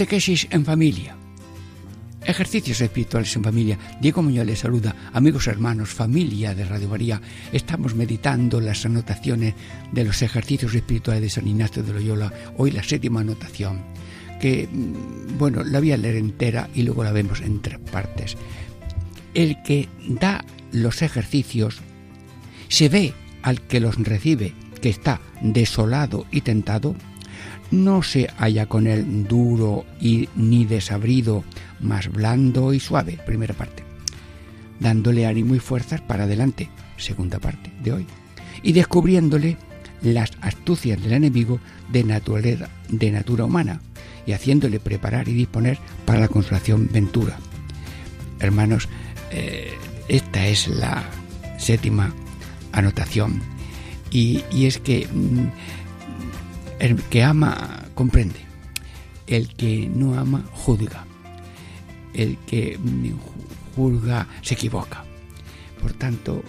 Catequesis en familia. Ejercicios espirituales en familia. Diego Muñoz les saluda, amigos hermanos, familia de Radio María. Estamos meditando las anotaciones de los ejercicios espirituales de San Ignacio de Loyola. Hoy la séptima anotación, que, mm, bueno, la voy a leer entera y luego la vemos en tres partes. El que da los ejercicios se ve al que los recibe que está desolado y tentado no se halla con él duro y ni desabrido, más blando y suave, primera parte, dándole ánimo y fuerzas para adelante, segunda parte de hoy, y descubriéndole las astucias del enemigo de naturaleza, de natura humana, y haciéndole preparar y disponer para la consolación ventura. Hermanos, eh, esta es la séptima anotación, y, es que mm, el que ama comprende. El que no ama juzga. El que juzga se equivoca. Por tanto,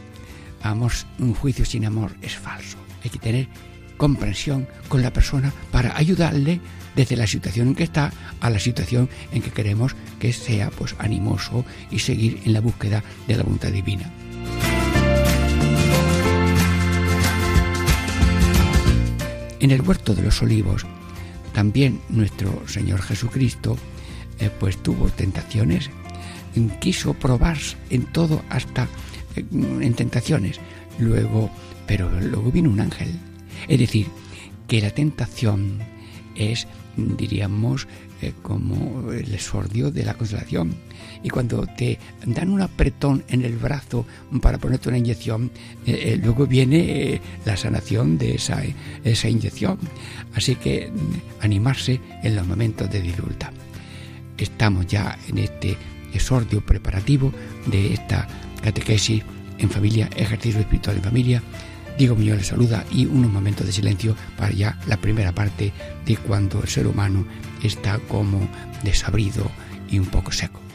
vamos, un juicio sin amor es falso. Hay que tener comprensión con la persona para ayudarle desde la situación en que está a la situación en que queremos que sea pues animoso y seguir en la búsqueda de la voluntad divina. En el huerto de los olivos, también nuestro Señor Jesucristo eh, pues tuvo tentaciones, quiso probar en todo hasta eh, en tentaciones. Luego, pero luego vino un ángel. Es decir, que la tentación es, diríamos, eh, como el esordio de la consolación y cuando te dan un apretón en el brazo para ponerte una inyección, eh, eh, luego viene la sanación de esa, esa inyección. Así que mm, animarse en los momentos de dificultad. Estamos ya en este esordio preparativo de esta catequesis en familia, ejercicio espiritual en familia. Diego Muñoz les saluda y unos momentos de silencio para ya la primera parte de cuando el ser humano está como desabrido y un poco seco.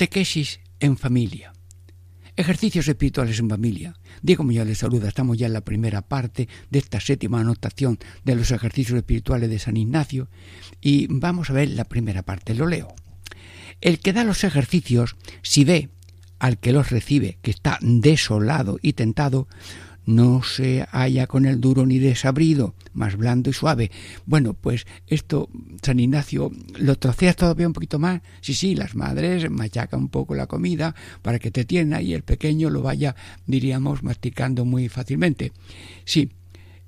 Catequesis en familia. Ejercicios espirituales en familia. Diego Muñoz les saluda. Estamos ya en la primera parte de esta séptima anotación de los ejercicios espirituales de San Ignacio y vamos a ver la primera parte. Lo leo. El que da los ejercicios, si ve al que los recibe que está desolado y tentado, no se halla con el duro ni desabrido, más blando y suave. Bueno, pues esto, San Ignacio, ¿lo troceas todavía un poquito más? Sí, sí, las madres machacan un poco la comida para que te tienda y el pequeño lo vaya, diríamos, masticando muy fácilmente. Sí,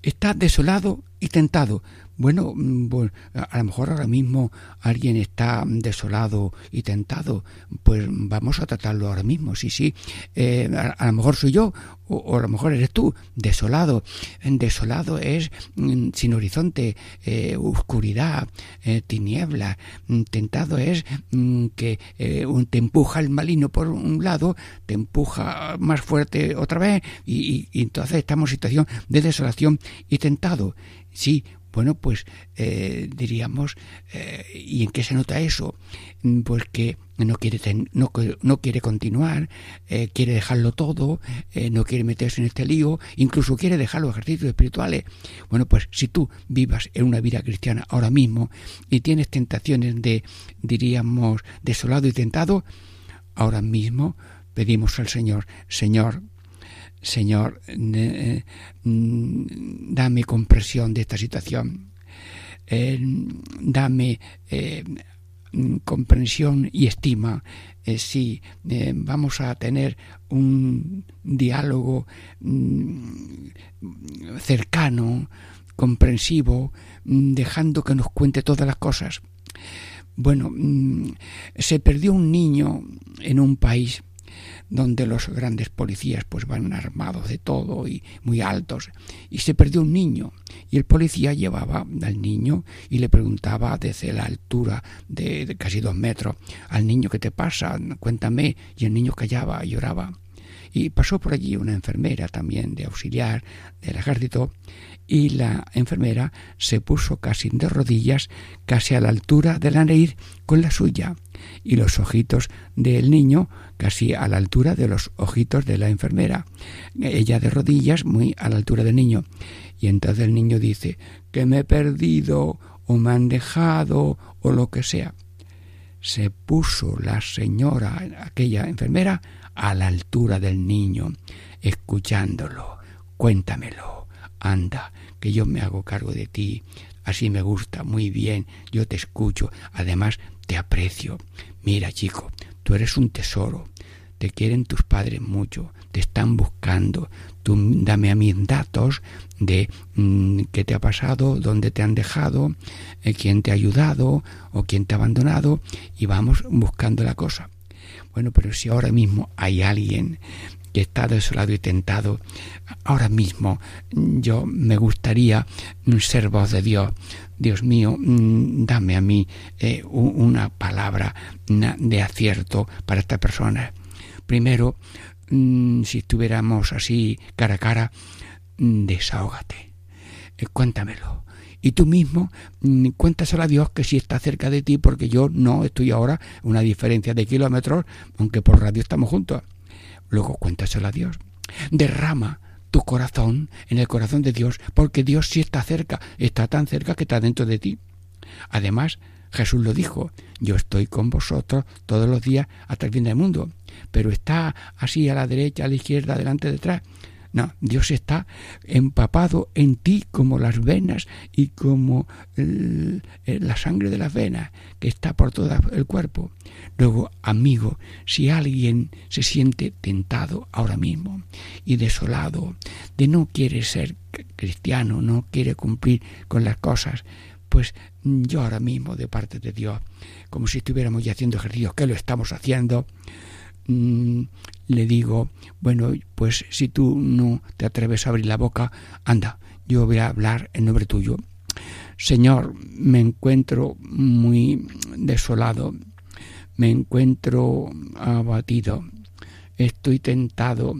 está desolado y tentado. Bueno, mm, a lo mejor ahora mismo alguien está desolado y tentado, pues vamos a tratarlo ahora mismo, sí, sí. Eh, a, lo mejor soy yo, o, a lo mejor eres tú, desolado. Desolado es mm, sin horizonte, eh, oscuridad, eh, tiniebla. Mm, tentado es que te empuja el malino por un lado, te empuja más fuerte otra vez, y, y entonces estamos en situación de desolación y tentado. Sí, bueno, pues eh, diríamos, eh, ¿y en qué se nota eso? Mm, pues que no quiere, no, no, quiere continuar, eh, quiere dejarlo todo, no quiere meterse en este lío, incluso quiere dejar los ejercicios espirituales. Bueno, pues si tú vivas en una vida cristiana ahora mismo y tienes tentaciones de, diríamos, desolado y tentado, ahora mismo pedimos al Señor, Señor, Señor, eh, mm, dame comprensión de esta situación, eh, dame eh, comprensión y estima si vamos a tener un diálogo mm, cercano, comprensivo, mm, dejando que nos cuente todas las cosas. Bueno, se perdió un niño en un país donde los grandes policías pues van armados de todo y muy altos. Y se perdió un niño. Y el policía llevaba al niño y le preguntaba desde la altura de, casi dos metros al niño qué te pasa cuéntame y el niño callaba lloraba y pasó por allí una enfermera también de auxiliar del ejército y la enfermera se puso casi de rodillas, casi a la altura de la nariz con la suya, y los ojitos del niño casi a la altura de los ojitos de la enfermera, ella de rodillas muy a la altura del niño. Y entonces el niño dice que me he perdido o me han dejado o lo que sea. Se puso la señora, aquella enfermera, a la altura del niño, escuchándolo. Cuéntamelo. Anda, que yo me hago cargo de ti. Así me gusta, muy bien, yo te escucho. Además, te aprecio. Mira, chico, tú eres un tesoro. Te quieren tus padres mucho, te están buscando. Tú dame a mis datos de mm, qué te ha pasado, dónde te han dejado, eh, quién te ha ayudado o quién te ha abandonado y vamos buscando la cosa. Bueno, pero si ahora mismo hay alguien que está desolado y tentado, ahora mismo yo me gustaría ser voz de Dios. Dios mío, mm, dame a mí eh, una palabra de acierto para esta persona. Primero, mm, si estuviéramos así cara a cara, mm, desahógate, eh, cuéntamelo. Y tú mismo cuéntaselo a Dios que si está cerca de ti, porque yo no estoy ahora una diferencia de kilómetros, aunque por radio estamos juntos. Luego cuéntaselo a Dios. Derrama tu corazón en el corazón de Dios, porque Dios sí está cerca, está tan cerca que está dentro de ti. Además, Jesús lo dijo, yo estoy con vosotros todos los días hasta el fin del mundo, pero está así a la derecha, a la izquierda, adelante, detrás. No, Dios está empapado en ti como las venas y como la sangre de las venas que está por todo el cuerpo. Luego, amigo, si alguien se siente tentado ahora mismo y desolado, de no quiere ser cristiano, no quiere cumplir con las cosas, pues yo ahora mismo, de parte de Dios, como si estuviéramos ya haciendo ejercicios, que lo estamos haciendo, mm, le digo, bueno, pues si tú no te atreves a abrir la boca, anda, yo voy a hablar en nombre tuyo. Señor, me encuentro muy desolado, me encuentro abatido, estoy tentado.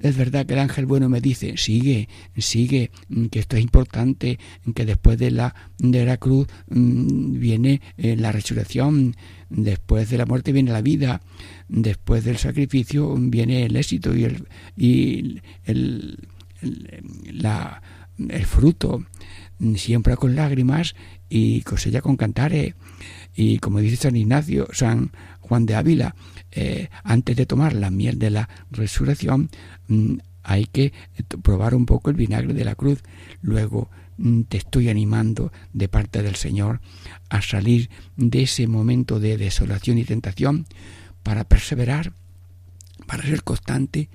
Es verdad que el ángel bueno me dice, sigue, sigue, que esto es importante, que después de la, de la cruz mm, viene eh, la resurrección, después de la muerte viene la vida, después del sacrificio viene el éxito y el, y el, la, el fruto, siembra con lágrimas y cosecha con cantares. Y como dice San Ignacio, San Juan de Ávila, eh, antes de tomar la miel de la resurrección, mm, hay que probar un poco el vinagre de la cruz. Luego mm, te estoy animando de parte del Señor a salir de ese momento de desolación y tentación para perseverar, para ser constante.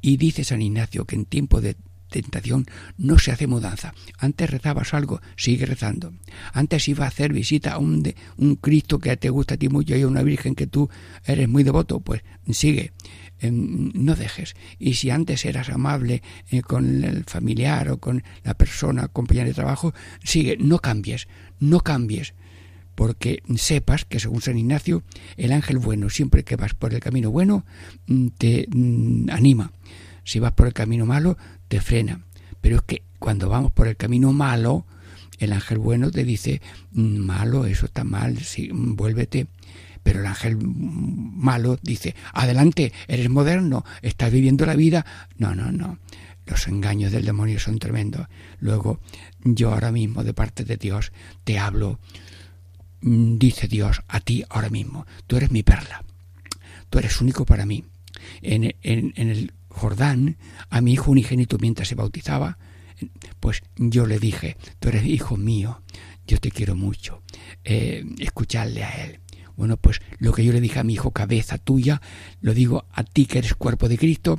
Y dice San Ignacio que en tiempo de tentación no se hace mudanza. Antes rezabas algo, sigue rezando. Antes iba a hacer visita a un, de, un Cristo que te gusta a ti mucho y a una Virgen que tú eres muy devoto, pues sigue. Em, no dejes. Y si antes eras amable eh, con el familiar o con la persona, compañera de trabajo, sigue, no cambies, no cambies porque sepas que según San Ignacio, el ángel bueno, siempre que vas por el camino bueno, mm, te mm, anima. Si vas por el camino malo, te frena. Pero es que cuando vamos por el camino malo, el ángel bueno te dice, mm, malo, eso está mal, sí, vuélvete. Pero el ángel malo dice, adelante, eres moderno, estás viviendo la vida. No, no, no. Los engaños del demonio son tremendos. Luego, yo ahora mismo, de parte de Dios, te hablo. Mm, dice Dios a ti ahora mismo, tú eres mi perla. Tú eres único para mí. En, en, en el Jordán a mi hijo unigénito mientras se bautizaba, pues yo le dije, tú eres hijo mío, yo te quiero mucho, eh, escucharle a él. Bueno, pues lo que yo le dije a mi hijo, cabeza tuya, lo digo a ti que eres cuerpo de Cristo,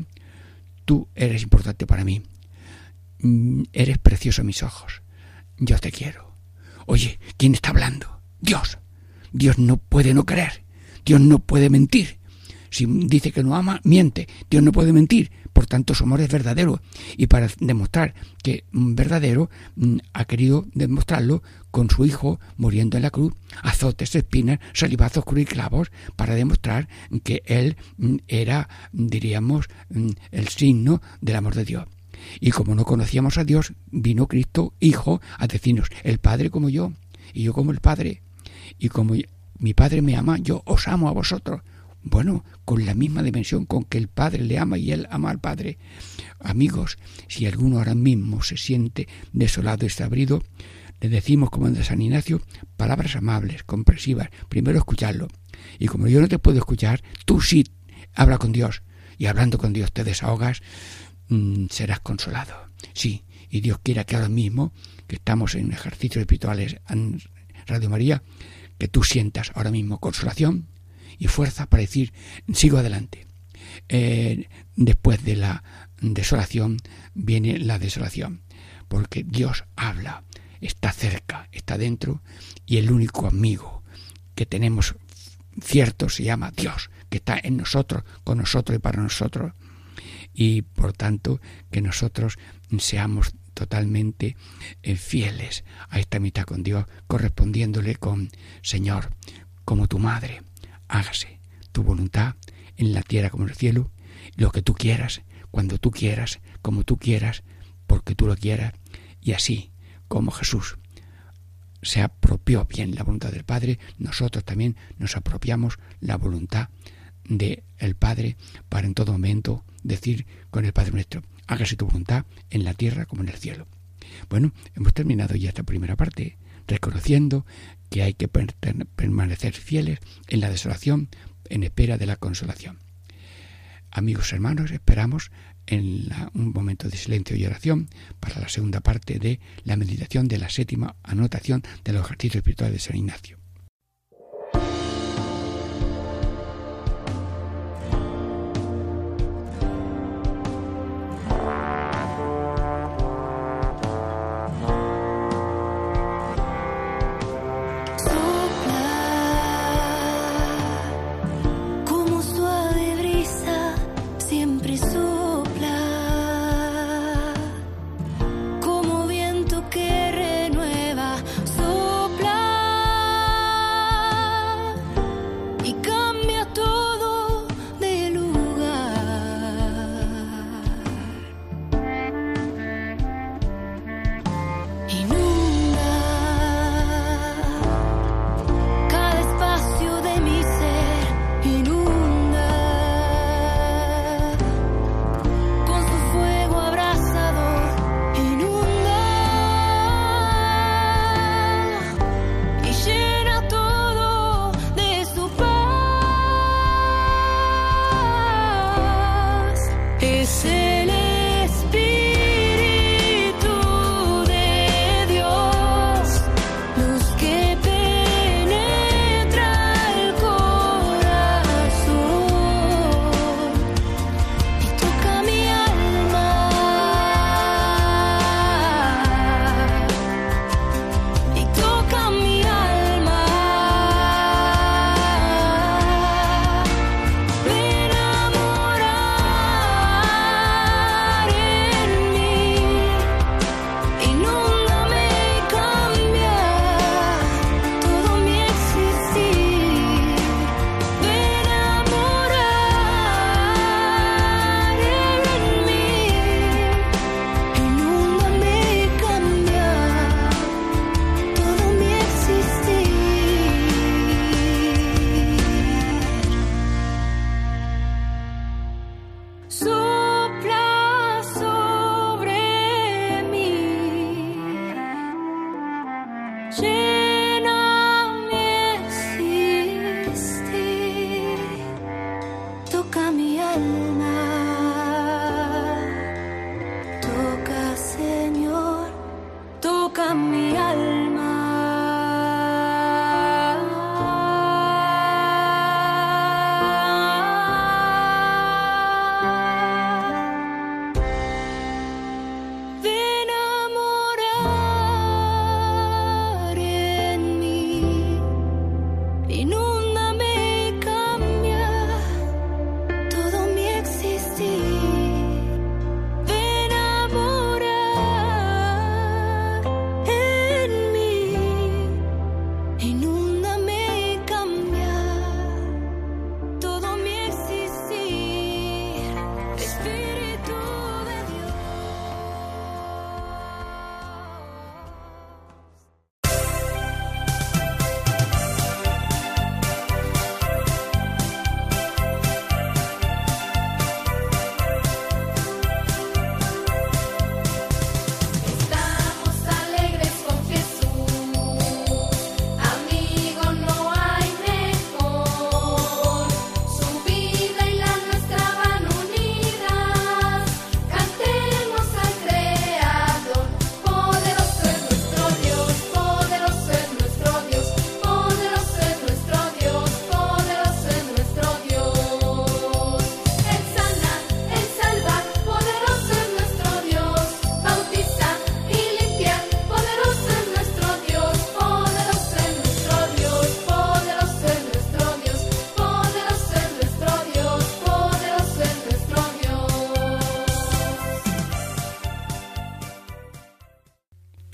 tú eres importante para mí, mm, eres precioso a mis ojos, yo te quiero. Oye, ¿quién está hablando? Dios. Dios no puede no querer, Dios no puede mentir, si dice que no ama, miente. Dios no puede mentir. Por tanto, su amor es verdadero. Y para demostrar que verdadero, mm, ha querido demostrarlo con su hijo muriendo en la cruz, azotes, espinas, salivazos, cruz y clavos, para demostrar que él mm, era, diríamos, mm, el signo del amor de Dios. Y como no conocíamos a Dios, vino Cristo, Hijo, a decirnos, el Padre como yo, y yo como el Padre. Y como mi Padre me ama, yo os amo a vosotros. Bueno, con la misma dimensión con que el Padre le ama y él ama al Padre. Amigos, si alguno ahora mismo se siente desolado y desabrido, le decimos, como en San Ignacio, palabras amables, comprensivas. Primero escucharlo. Y como yo no te puedo escuchar, tú sí habla con Dios. Y hablando con Dios te desahogas, mm, serás consolado. Sí, y Dios quiera que ahora mismo, que estamos en ejercicios espirituales en Radio María, que tú sientas ahora mismo consolación, y fuerza para decir, sigo adelante. Eh, después de la desolación viene la desolación, porque Dios habla, está cerca, está dentro, y el único amigo que tenemos cierto se llama Dios, que está en nosotros, con nosotros y para nosotros. Y por tanto, que nosotros seamos totalmente eh, fieles a esta mitad con Dios, correspondiéndole con Señor, como tu madre, hágase tu voluntad en la tierra como en el cielo, lo que tú quieras, cuando tú quieras, como tú quieras, porque tú lo quieras, y así como Jesús se apropió bien la voluntad del Padre, nosotros también nos apropiamos la voluntad del el Padre para en todo momento decir con el Padre nuestro, hágase tu voluntad en la tierra como en el cielo. Bueno, hemos terminado ya esta primera parte, reconociendo que hay que permanecer fieles en la desolación en espera de la consolación. Amigos hermanos, esperamos en un momento de silencio y oración para la segunda parte de la meditación de la séptima anotación de los ejercicios espirituales de San Ignacio.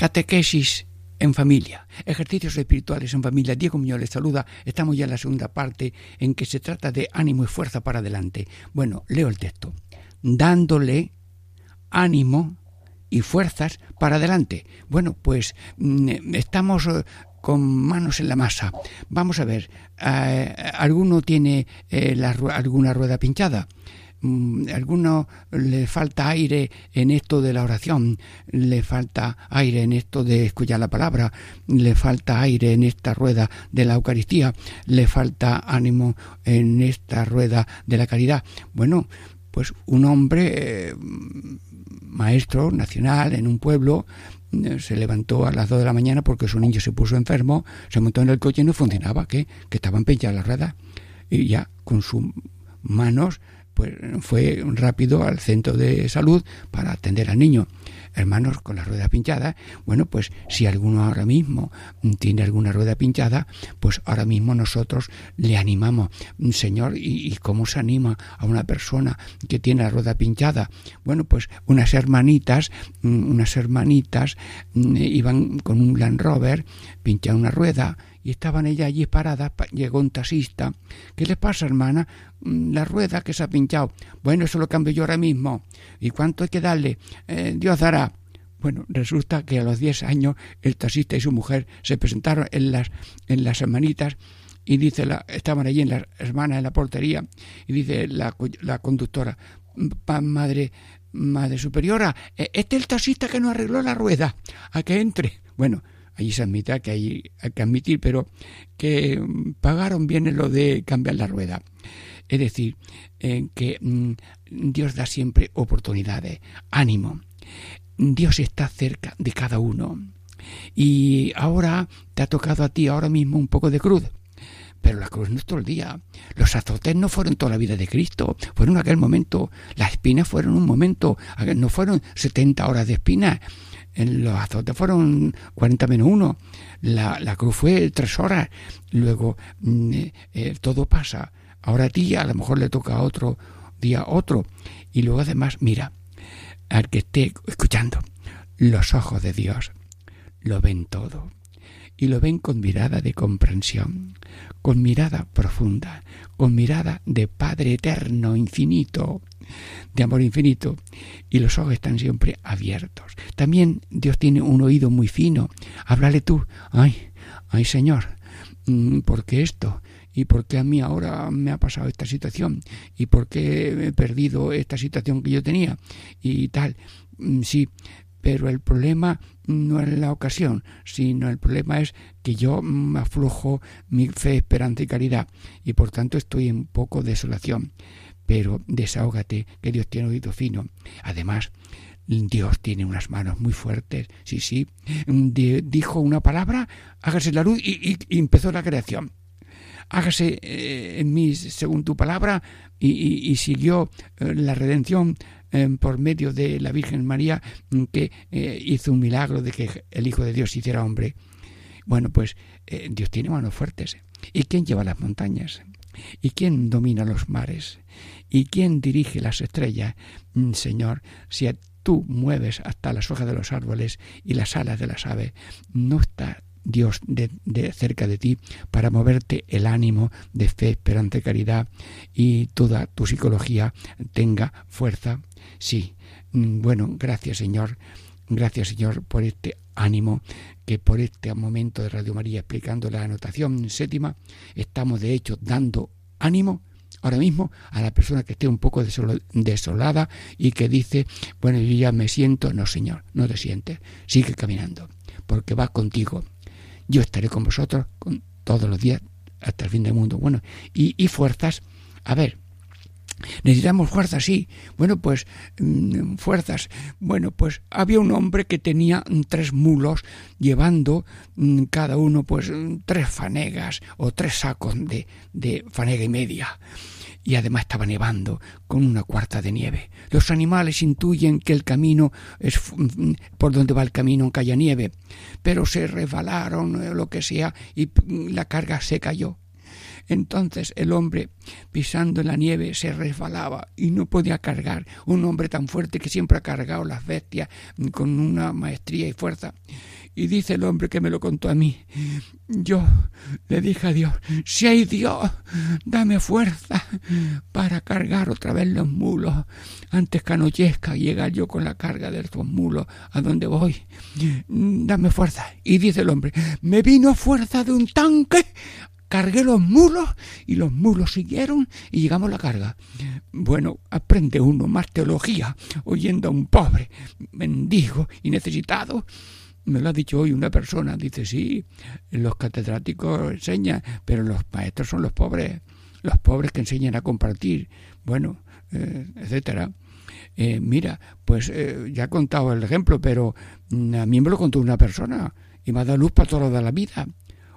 Catequesis en familia, ejercicios espirituales en familia. Diego Muñoz les saluda. Estamos ya en la segunda parte en que se trata de ánimo y fuerza para adelante. Bueno, leo el texto. Dándole ánimo y fuerzas para adelante. Bueno, pues mm, estamos eh, con manos en la masa. Vamos a ver, eh, ¿alguno tiene eh, alguna rueda pinchada? Mm, alguno le falta aire en esto de la oración, le falta aire en esto de escuchar la palabra, le falta aire en esta rueda de la Eucaristía, le falta ánimo en esta rueda de la caridad. Bueno, pues un hombre eh, maestro nacional en un pueblo eh, se levantó a las dos de la mañana porque su niño se puso enfermo, se montó en el coche y no funcionaba, que, que estaban pinchadas las ruedas. Y ya con sus manos pues fue rápido al centro de salud para atender al niño. Hermanos con la rueda pinchada, bueno, pues si alguno ahora mismo tiene alguna rueda pinchada, pues ahora mismo nosotros le animamos, Señor, ¿y, cómo se anima a una persona que tiene la rueda pinchada? Bueno, pues unas hermanitas, unas hermanitas mm, iban con un Land Rover, pincha una rueda, y estaban ellas allí paradas, llegó un taxista. ¿Qué le pasa, hermana? Mm, la rueda que se ha pinchado. Bueno, eso lo cambio yo ahora mismo. ¿Y cuánto hay que darle? Eh, Dios dará. Bueno, resulta que a los 10 años el taxista y su mujer se presentaron en las, en las hermanitas y dice la, estaban allí en las hermanas en la portería y dice la, la conductora, madre, madre superiora, e, este es el taxista que nos arregló la rueda, a que entre. Bueno, allí se admite que hay, que admitir, pero que pagaron bien lo de cambiar la rueda. Es decir, que mm, Dios da siempre oportunidades, ánimo. Dios está cerca de cada uno. Y ahora te ha tocado a ti ahora mismo un poco de cruz. Pero la cruz no es todo el día. Los azotes no fueron toda la vida de Cristo, fueron aquel momento. Las espinas fueron un momento, no fueron 70 horas de espinas los azotes fueron 40 menos 1, la, la cruz fue tres horas, luego mm, eh, eh, todo pasa. Ahora a ti a lo mejor le toca a otro día otro. Y luego además, mira, al que esté escuchando, los ojos de Dios lo ven todo. Y lo ven con mirada de comprensión, con mirada profunda, con mirada de Padre eterno, infinito, de amor infinito, y los ojos están siempre abiertos. También Dios tiene un oído muy fino. Háblale tú, ay, ay Señor, mm, ¿por qué esto? ¿Y por qué a mí ahora me ha pasado esta situación? ¿Y por qué he perdido esta situación que yo tenía? Y tal. Mm, sí, pero el problema no es la ocasión, sino el problema es que yo aflojo mi fe, esperanza y caridad, y por tanto estoy en poco de desolación. Pero desahógate, que Dios tiene oído fino. Además, Dios tiene unas manos muy fuertes. Sí, sí. dijo una palabra, hágase la luz y, empezó la creación. Hágase eh, en mí según tu palabra y, siguió eh, la redención eh, por medio de la Virgen María mm, que hizo un milagro de que el Hijo de Dios hiciera hombre. Bueno, pues Dios tiene manos fuertes. ¿Y quién lleva las montañas? ¿Y quién domina los mares? ¿Y quién dirige las estrellas? Mm, Señor, si tú mueves hasta las hojas de los árboles y las alas de las aves, no está Dios de, cerca de ti para moverte el ánimo de fe, esperanza y caridad y toda tu psicología tenga fuerza. Sí, mm, bueno, gracias Señor, gracias Señor por este ánimo que por este momento de Radio María explicando la anotación séptima estamos de hecho dando ánimo ahora mismo a la persona que esté un poco desolada y que dice, bueno, yo ya me siento, no señor, no te sientes, sigue caminando, porque va contigo. Yo estaré con vosotros con, todos los días hasta el fin del mundo. Bueno, y, y fuerzas, a ver, Necesitamos fuerzas, sí. Bueno, pues mm, fuerzas. Bueno, pues había un hombre que tenía tres mulos llevando mm, cada uno pues tres fanegas o tres sacos de, de fanega y media y además estaba nevando con una cuarta de nieve. Los animales intuyen que el camino es mm, por donde va el camino aunque haya nieve, pero se resbalaron o lo que sea y la carga se cayó. Entonces el hombre, pisando en la nieve, se resbalaba y no podía cargar. Un hombre tan fuerte que siempre ha cargado las bestias con una maestría y fuerza. Y dice el hombre que me lo contó a mí, yo le dije a Dios, si hay Dios, dame fuerza para cargar otra vez los mulos antes que anochezca llegar yo con la carga de estos mulos a donde voy. Dame fuerza. Y dice el hombre, me vino fuerza de un tanque cargué los mulos y los mulos siguieron y llegamos a la carga. Bueno, aprende uno más teología oyendo a un pobre, mendigo y necesitado. Me lo ha dicho hoy una persona, dice, sí, los catedráticos enseñan, pero los maestros son los pobres, los pobres que enseñan a compartir, bueno, eh, etcétera. Eh, mira, pues eh, ya he contado el ejemplo, pero mm, a mí me lo contó una persona y me ha dado luz para toda la vida.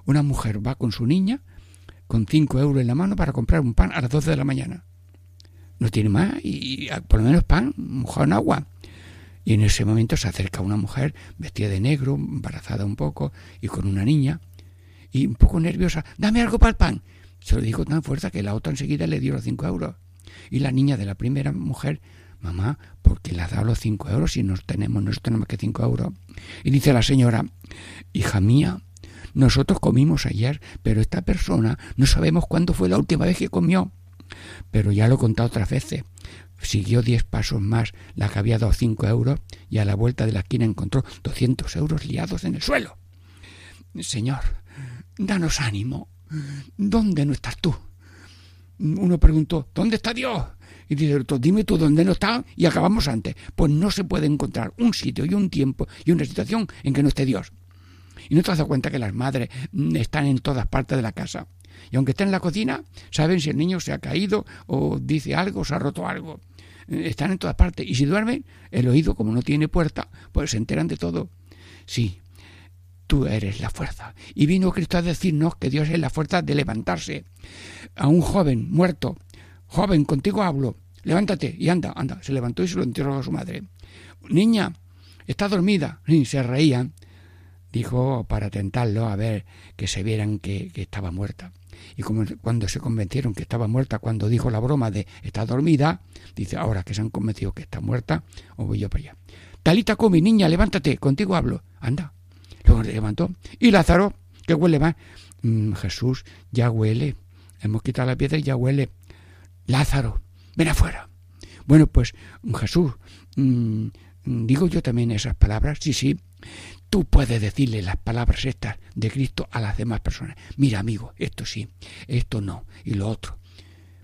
Una mujer va con su niña con cinco euros en la mano para comprar un pan a las doce de la mañana. No tiene más y, por lo menos pan mojado en agua. Y en ese momento se acerca una mujer vestida de negro, embarazada un poco y con una niña y un poco nerviosa. Dame algo para el pan. Se lo dijo tan fuerza que la otra enseguida le dio los cinco euros. Y la niña de la primera mujer, mamá, ¿por qué le has dado los cinco euros si no tenemos, no tenemos que cinco euros? Y dice la señora, hija mía, nosotros comimos ayer, pero esta persona no sabemos cuándo fue la última vez que comió. Pero ya lo he contado otras veces. Siguió diez pasos más la que había dado cinco euros y a la vuelta de la esquina encontró doscientos euros liados en el suelo. Señor, danos ánimo. ¿Dónde no estás tú? Uno preguntó, ¿dónde está Dios? Y dice dime tú dónde no está y acabamos antes. Pues no se puede encontrar un sitio y un tiempo y una situación en que no esté Dios. Y no te has dado cuenta que las madres mm, están en todas partes de la casa. Y aunque estén en la cocina, saben si el niño se ha caído o dice algo o se ha roto algo. Eh, están en todas partes. Y si duermen, el oído, como no tiene puerta, pues se enteran de todo. Sí, tú eres la fuerza. Y vino Cristo a decirnos que Dios es la fuerza de levantarse. A un joven muerto, joven, contigo hablo, levántate y anda, anda. Se levantó y se lo enterró a su madre. Niña, está dormida. Y se reían dijo para tentarlo a ver que se vieran que, estaba muerta. Y como cuando se convencieron que estaba muerta, cuando dijo la broma de está dormida, dice, ahora que se han convencido que está muerta, os voy yo para allá. Talita come, niña, levántate, contigo hablo. Anda. Luego se levantó. Y Lázaro, que huele más. Mm, Jesús, ya huele. Hemos quitado la piedra y ya huele. Lázaro, ven afuera. Bueno, pues Jesús, mm, digo yo también esas palabras, sí, sí, tú puedes decirle las palabras estas de Cristo a las demás personas. Mira, amigo, esto sí, esto no, y lo otro.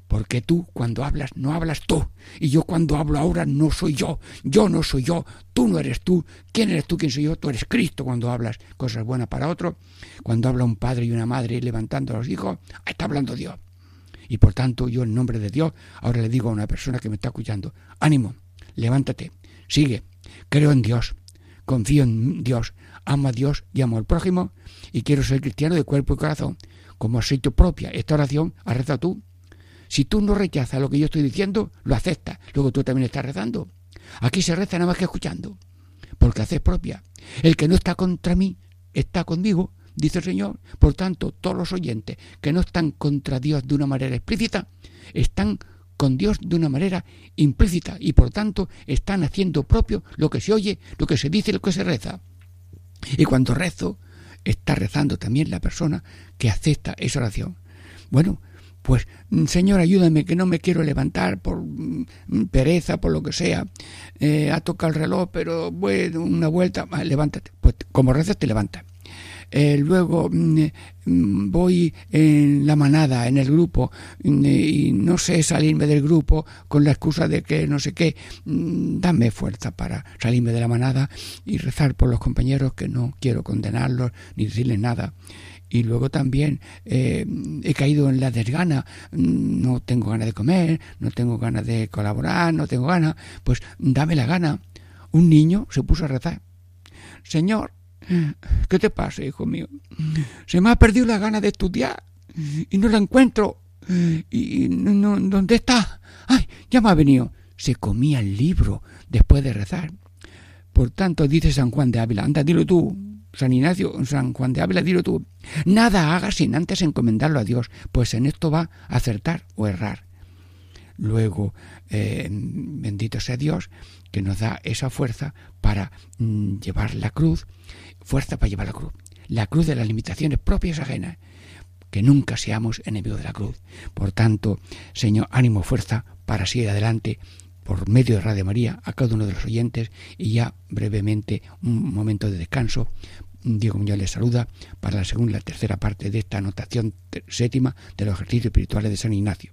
Porque tú cuando hablas no hablas tú. Y yo cuando hablo ahora no soy yo. Yo no soy yo. Tú no eres tú. ¿Quién eres tú? ¿Quién soy yo? Tú eres Cristo cuando hablas cosas buenas para otro. Cuando habla un padre y una madre levantando a los hijos, está hablando Dios. Y por tanto yo en nombre de Dios ahora le digo a una persona que me está escuchando, ánimo, levántate, sigue, creo en Dios, confío en Dios, amo a Dios y amo al prójimo y quiero ser cristiano de cuerpo y corazón. Como aceite propia, esta oración ha rezado tú. Si tú no rechazas lo que yo estoy diciendo, lo aceptas. Luego tú también estás rezando. Aquí se reza nada más que escuchando, porque haces propia. El que no está contra mí está conmigo, dice el Señor. Por tanto, todos los oyentes que no están contra Dios de una manera explícita, están con Dios de una manera implícita y por tanto están haciendo propio lo que se oye, lo que se dice lo que se reza. Y cuando rezo, está rezando también la persona que acepta esa oración. Bueno, pues mm, Señor, ayúdame que no me quiero levantar por mm, pereza, por lo que sea. Eh, ha tocado el reloj, pero voy una vuelta, levántate. Pues como rezas te levantas. Eh, luego mm, mm, voy en la manada, en el grupo, mm, y no sé salirme del grupo con la excusa de que no sé qué, dame fuerza para salirme de la manada y rezar por los compañeros que no quiero condenarlos ni decirles nada y luego también eh, he caído en la desgana, no tengo ganas de comer, no tengo ganas de colaborar, no tengo ganas, pues dame la gana. Un niño se puso a rezar. Señor, ¿Qué te pasa, hijo mío? Se me ha perdido la gana de estudiar y no la encuentro. ¿Y no, dónde está? ¡Ay, ya me ha venido! Se comía el libro después de rezar. Por tanto, dice San Juan de Ávila, anda, dilo tú, San Ignacio, San Juan de Ávila, dilo tú. Nada haga sin antes encomendarlo a Dios, pues en esto va a acertar o errar. Luego, eh, bendito sea Dios, que nos da esa fuerza para mm, llevar la cruz fuerza para llevar la cruz. La cruz de las limitaciones propias ajenas. Que nunca seamos enemigos de la cruz. Por tanto, Señor, ánimo, fuerza para seguir adelante por medio de Radio María a cada uno de los oyentes y ya brevemente un momento de descanso. Diego Muñoz les saluda para la segunda y la tercera parte de esta anotación séptima de los ejercicios espirituales de San Ignacio.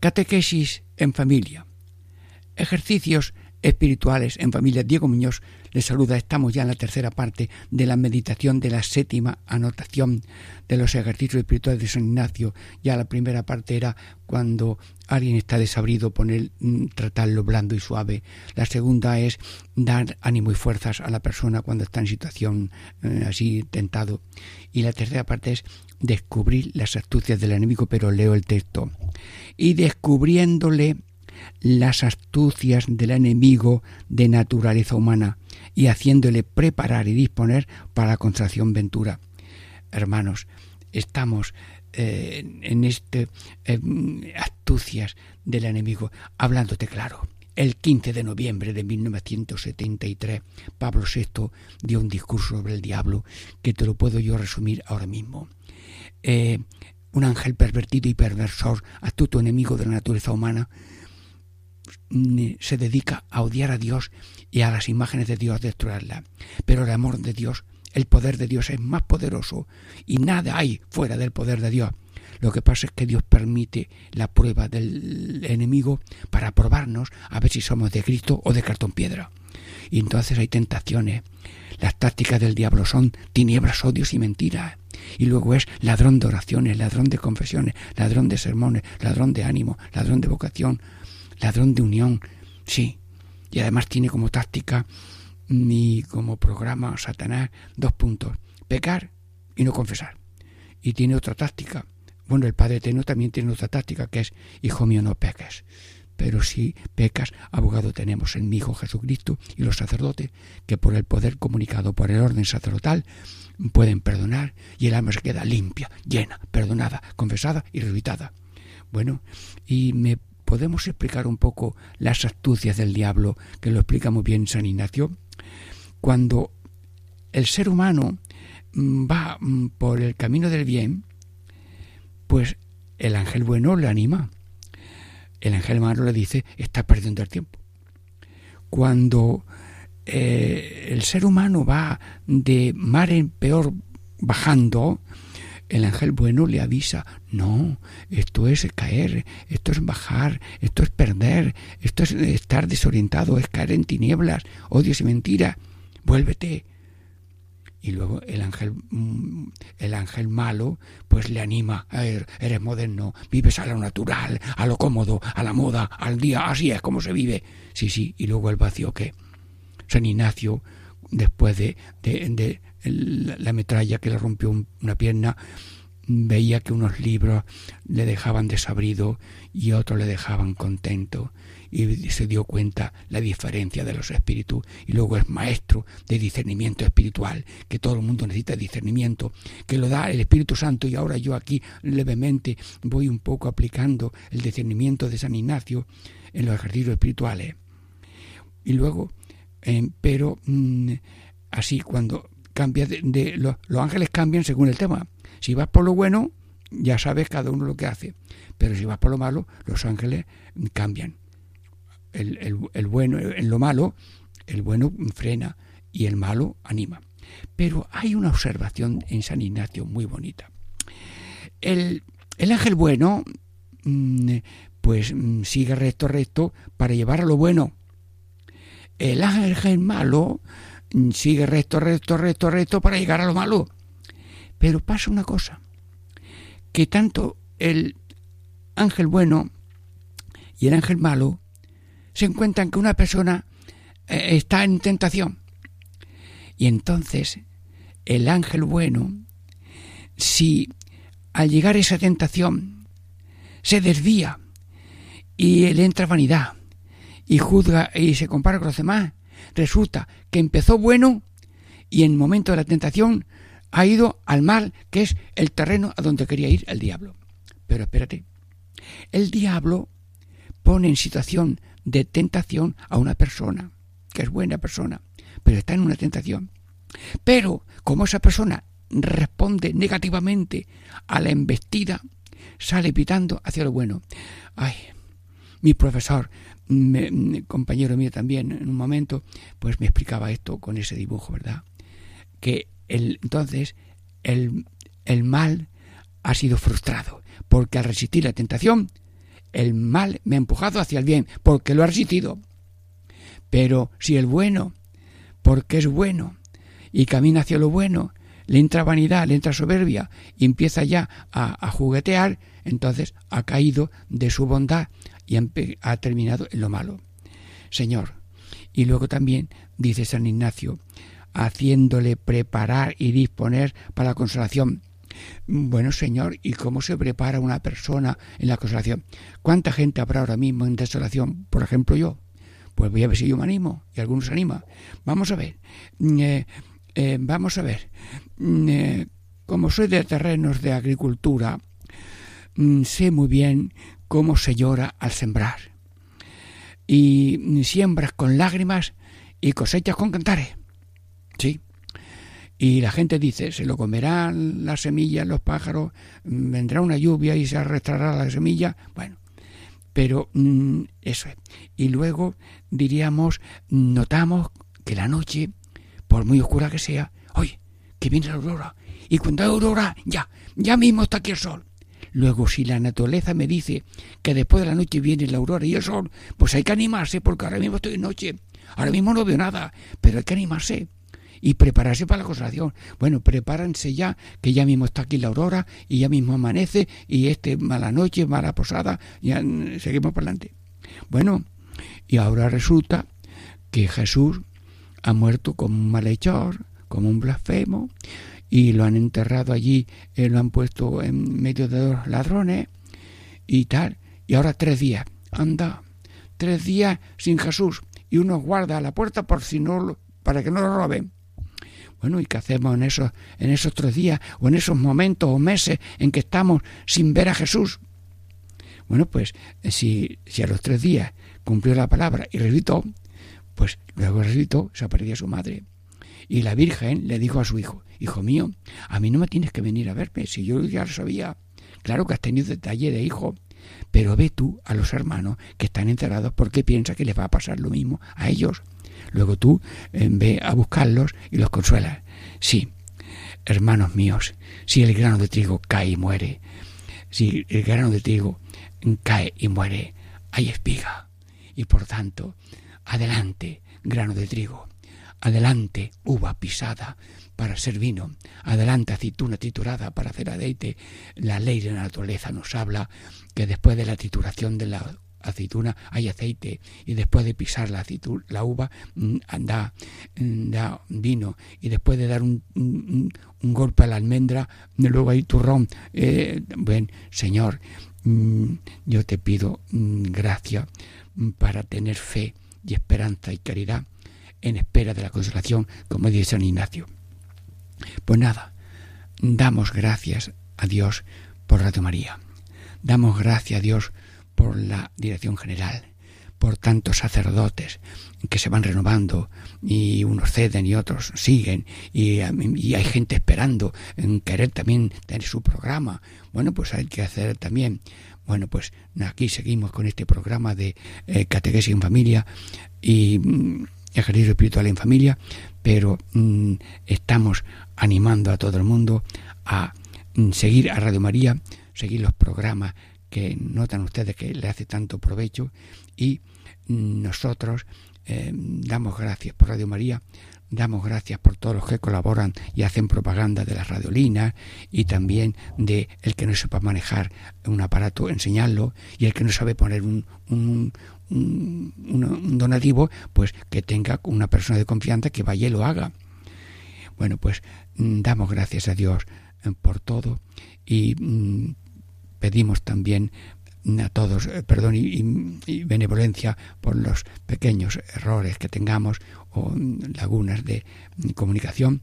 Catequesis en familia. Ejercicios espirituales en familia. Diego Muñoz les saluda. Estamos ya en la tercera parte de la meditación de la séptima anotación de los ejercicios espirituales de San Ignacio. Ya la primera parte era cuando alguien está desabrido, poner, mm, tratarlo blando y suave. La segunda es dar ánimo y fuerzas a la persona cuando está en situación eh, así tentado. Y la tercera parte es descubrir las astucias del enemigo, pero leo el texto. Y descubriéndole las astucias del enemigo de naturaleza humana y haciéndole preparar y disponer para la contracción ventura. Hermanos, estamos eh, en este eh, astucias del enemigo, hablándote claro. El 15 de noviembre de 1973, Pablo VI dio un discurso sobre el diablo que te lo puedo yo resumir ahora mismo. Eh, un ángel pervertido y perversor, astuto enemigo de la naturaleza humana, se dedica a odiar a Dios y a las imágenes de Dios, destruirlas. Pero el amor de Dios, el poder de Dios es más poderoso y nada hay fuera del poder de Dios. Lo que pasa es que Dios permite la prueba del enemigo para probarnos a ver si somos de Cristo o de cartón piedra. Y entonces hay tentaciones. Las tácticas del diablo son tinieblas, odios y mentiras. Y luego es ladrón de oraciones, ladrón de confesiones, ladrón de sermones, ladrón de ánimo, ladrón de vocación, ladrón de unión. Sí. Y además tiene como táctica ni como programa Satanás dos puntos. Pecar y no confesar. Y tiene otra táctica. Bueno, el Padre Eterno también tiene otra táctica que es, hijo mío, no peques. Pero si pecas, abogado tenemos en mi Hijo Jesucristo y los sacerdotes, que por el poder comunicado por el orden sacerdotal pueden perdonar y el alma se queda limpia, llena, perdonada, confesada y resucitada. Bueno, y me podemos explicar un poco las astucias del diablo, que lo explica muy bien San Ignacio. Cuando el ser humano mm, va mm, por el camino del bien, pues el ángel bueno le anima el ángel malo le dice, está perdiendo el tiempo. Cuando eh, el ser humano va de mar en peor bajando, el ángel bueno le avisa, no, esto es caer, esto es bajar, esto es perder, esto es estar desorientado, es caer en tinieblas, odios y mentiras, vuélvete, y luego el ángel mm, el ángel malo pues le anima eres moderno vives a lo natural a lo cómodo a la moda al día así es como se vive sí sí y luego el vacío que San Ignacio después de, de, la metralla que le rompió una pierna veía que unos libros le dejaban desabrido y otros le dejaban contento y se dio cuenta la diferencia de los espíritus y luego es maestro de discernimiento espiritual, que todo el mundo necesita discernimiento, que lo da el Espíritu Santo y ahora yo aquí levemente voy un poco aplicando el discernimiento de San Ignacio en los ejercicios espirituales. Y luego, eh, pero mm, así cuando cambia de, los ángeles cambian según el tema. Si vas por lo bueno, ya sabes cada uno lo que hace. Pero si vas por lo malo, los ángeles cambian el, bueno, en lo malo, el bueno frena y el malo anima. Pero hay una observación en San Ignacio muy bonita. El, ángel bueno, mm, pues mm, sigue recto, recto para llevar a lo bueno. El ángel malo mm, sigue recto, recto, recto, recto para llegar a lo malo. Pero pasa una cosa, que tanto el ángel bueno y el ángel malo se encuentran que una persona eh, está en tentación. Y entonces el ángel bueno, si al llegar a esa tentación se desvía y le entra vanidad y juzga y se compara con los demás, resulta que empezó bueno y en el momento de la tentación ha ido al mal, que es el terreno a donde quería ir el diablo. Pero espérate, el diablo pone en situación de tentación a una persona, que es buena persona, pero está en una tentación. Pero como esa persona responde negativamente a la embestida, sale pitando hacia lo bueno. Ay, mi profesor, compañero mío también, en un momento, pues me explicaba esto con ese dibujo, ¿verdad? Que entonces el, el mal ha sido frustrado, porque al resistir la tentación el mal me ha empujado hacia el bien, porque lo ha resistido. Pero si el bueno, porque es bueno, y camina hacia lo bueno, le entra vanidad, le entra soberbia, y empieza ya a, juguetear, entonces ha caído de su bondad y ha terminado en lo malo. Señor, y luego también dice San Ignacio, haciéndole preparar y disponer para la consolación bueno, Señor, ¿y cómo se prepara una persona en la consolación? ¿Cuánta gente habrá ahora mismo en desolación? Por ejemplo, yo. Pues voy a ver si yo me animo y algunos anima. Vamos a ver. Eh, eh, vamos a ver. Eh, como soy de terrenos de agricultura, mm, sé muy bien cómo se llora al sembrar. Y siembras con lágrimas y cosechas con cantares. Sí, y la gente dice, se lo comerán las semillas, los pájaros, mm, vendrá una lluvia y se arrastrará la semilla. Bueno, pero mm, eso es. Y luego diríamos, notamos que la noche, por muy oscura que sea, oye, que viene la aurora. Y cuando hay aurora, ya, ya mismo está aquí el sol. Luego, si la naturaleza me dice que después de la noche viene la aurora y el sol, pues hay que animarse porque ahora mismo estoy en noche. Ahora mismo no veo nada, pero hay que animarse y prepararse para la consagración. Bueno, prepárense ya, que ya mismo está aquí la aurora y ya mismo amanece y este mala noche, mala posada, ya seguimos por delante. Bueno, y ahora resulta que Jesús ha muerto como un malhechor, como un blasfemo, y lo han enterrado allí, eh, lo han puesto en medio de dos ladrones y tal. Y ahora tres días, anda, tres días sin Jesús y uno guarda a la puerta por si no para que no lo roben. Bueno, ¿y qué hacemos en esos, en esos tres días o en esos momentos o meses en que estamos sin ver a Jesús? Bueno, pues si, si a los tres días cumplió la palabra y resucitó, pues luego resucitó, se apareció a su madre. Y la Virgen le dijo a su hijo, hijo mío, a mí no me tienes que venir a verme, si yo ya lo sabía. Claro que has tenido detalle de hijo, pero ve tú a los hermanos que están encerrados porque piensa que les va a pasar lo mismo a ellos. Luego tú eh, ve a buscarlos y los consuelas. Sí, hermanos míos, si el grano de trigo cae y muere, si el grano de trigo cae y muere, hay espiga. Y por tanto, adelante, grano de trigo, adelante, uva pisada para ser vino, adelante, aceituna triturada para hacer aceite. La ley de la naturaleza nos habla que después de la trituración de la aceituna hay aceite y después de pisar la, la uva mm, da, mm, da, vino. Y después de dar un, golpe a la almendra luego hay turrón. Eh, buen señor mm, yo te pido gracia para tener fe y esperanza y caridad en espera de la consolación como dice San Ignacio pues nada damos gracias a Dios por Radio María damos gracias a Dios por la dirección general, por tantos sacerdotes que se van renovando y unos ceden y otros siguen y, hay gente esperando en querer también tener su programa. Bueno, pues hay que hacer también. Bueno, pues aquí seguimos con este programa de eh, catequesis en familia y mm, ejercicio espiritual en familia, pero mm, estamos animando a todo el mundo a mm, seguir a Radio María, seguir los programas que notan ustedes que le hace tanto provecho y nosotros eh, damos gracias por Radio María, damos gracias por todos los que colaboran y hacen propaganda de las radiolinas y también de el que no sepa manejar un aparato, enseñarlo y el que no sabe poner un, un, un donativo, pues que tenga una persona de confianza que vaya y lo haga. Bueno, pues damos gracias a Dios eh, por todo y mm, pedimos también a todos eh, perdón y, benevolencia por los pequeños errores que tengamos o lagunas de comunicación,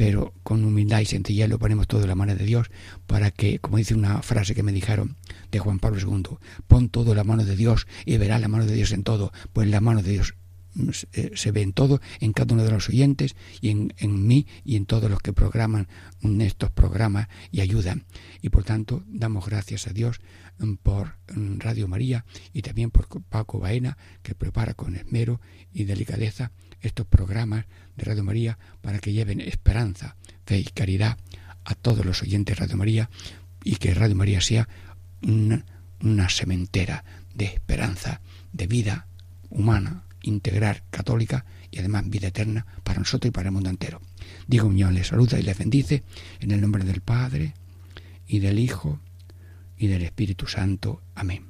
pero con humildad y sencillez lo ponemos todo en la mano de Dios para que, como dice una frase que me dijeron de Juan Pablo II, pon todo en la mano de Dios y verás la mano de Dios en todo, pues la mano de Dios se ve en todo, en cada uno de los oyentes y en, en, mí y en todos los que programan estos programas y ayudan. Y por tanto, damos gracias a Dios mm, por mm, Radio María y también por Paco Baena, que prepara con esmero y delicadeza estos programas de Radio María para que lleven esperanza, fe y caridad a todos los oyentes de Radio María y que Radio María sea una sementera de esperanza, de vida humana, integrar católica y además vida eterna para nosotros y para el mundo entero. Diego Muñoz les saluda y les bendice en el nombre del Padre y del Hijo y del Espíritu Santo. Amén.